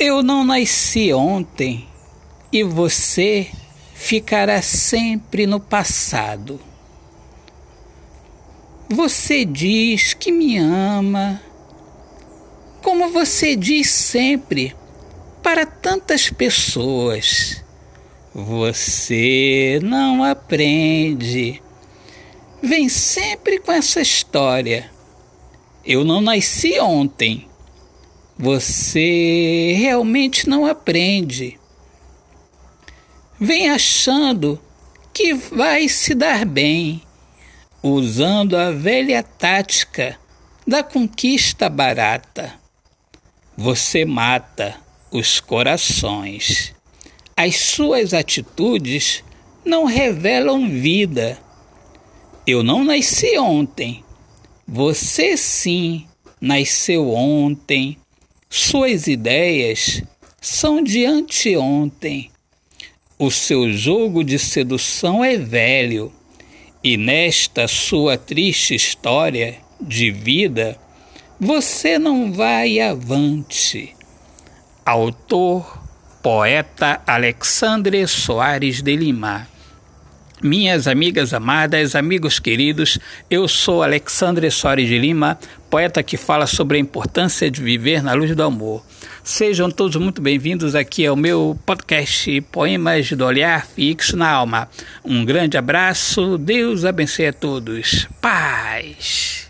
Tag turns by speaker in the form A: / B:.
A: Eu não nasci ontem e você ficará sempre no passado. Você diz que me ama, como você diz sempre para tantas pessoas. Você não aprende. Vem sempre com essa história. Eu não nasci ontem você realmente não aprende. Vem achando que vai se dar bem, usando a velha tática da conquista barata. Você mata os corações. As suas atitudes não revelam vida. Eu não nasci ontem. Você sim nasceu ontem, suas ideias são de anteontem. O seu jogo de sedução é velho, e nesta sua triste história de vida, você não vai avante. Autor, poeta Alexandre Soares de Lima. Minhas amigas amadas, amigos queridos, eu sou Alexandre Soares de Lima, poeta que fala sobre a importância de viver na luz do amor. Sejam todos muito bem-vindos aqui ao meu podcast Poemas do Olhar Fixo na Alma. Um grande abraço, Deus abençoe a todos. Paz!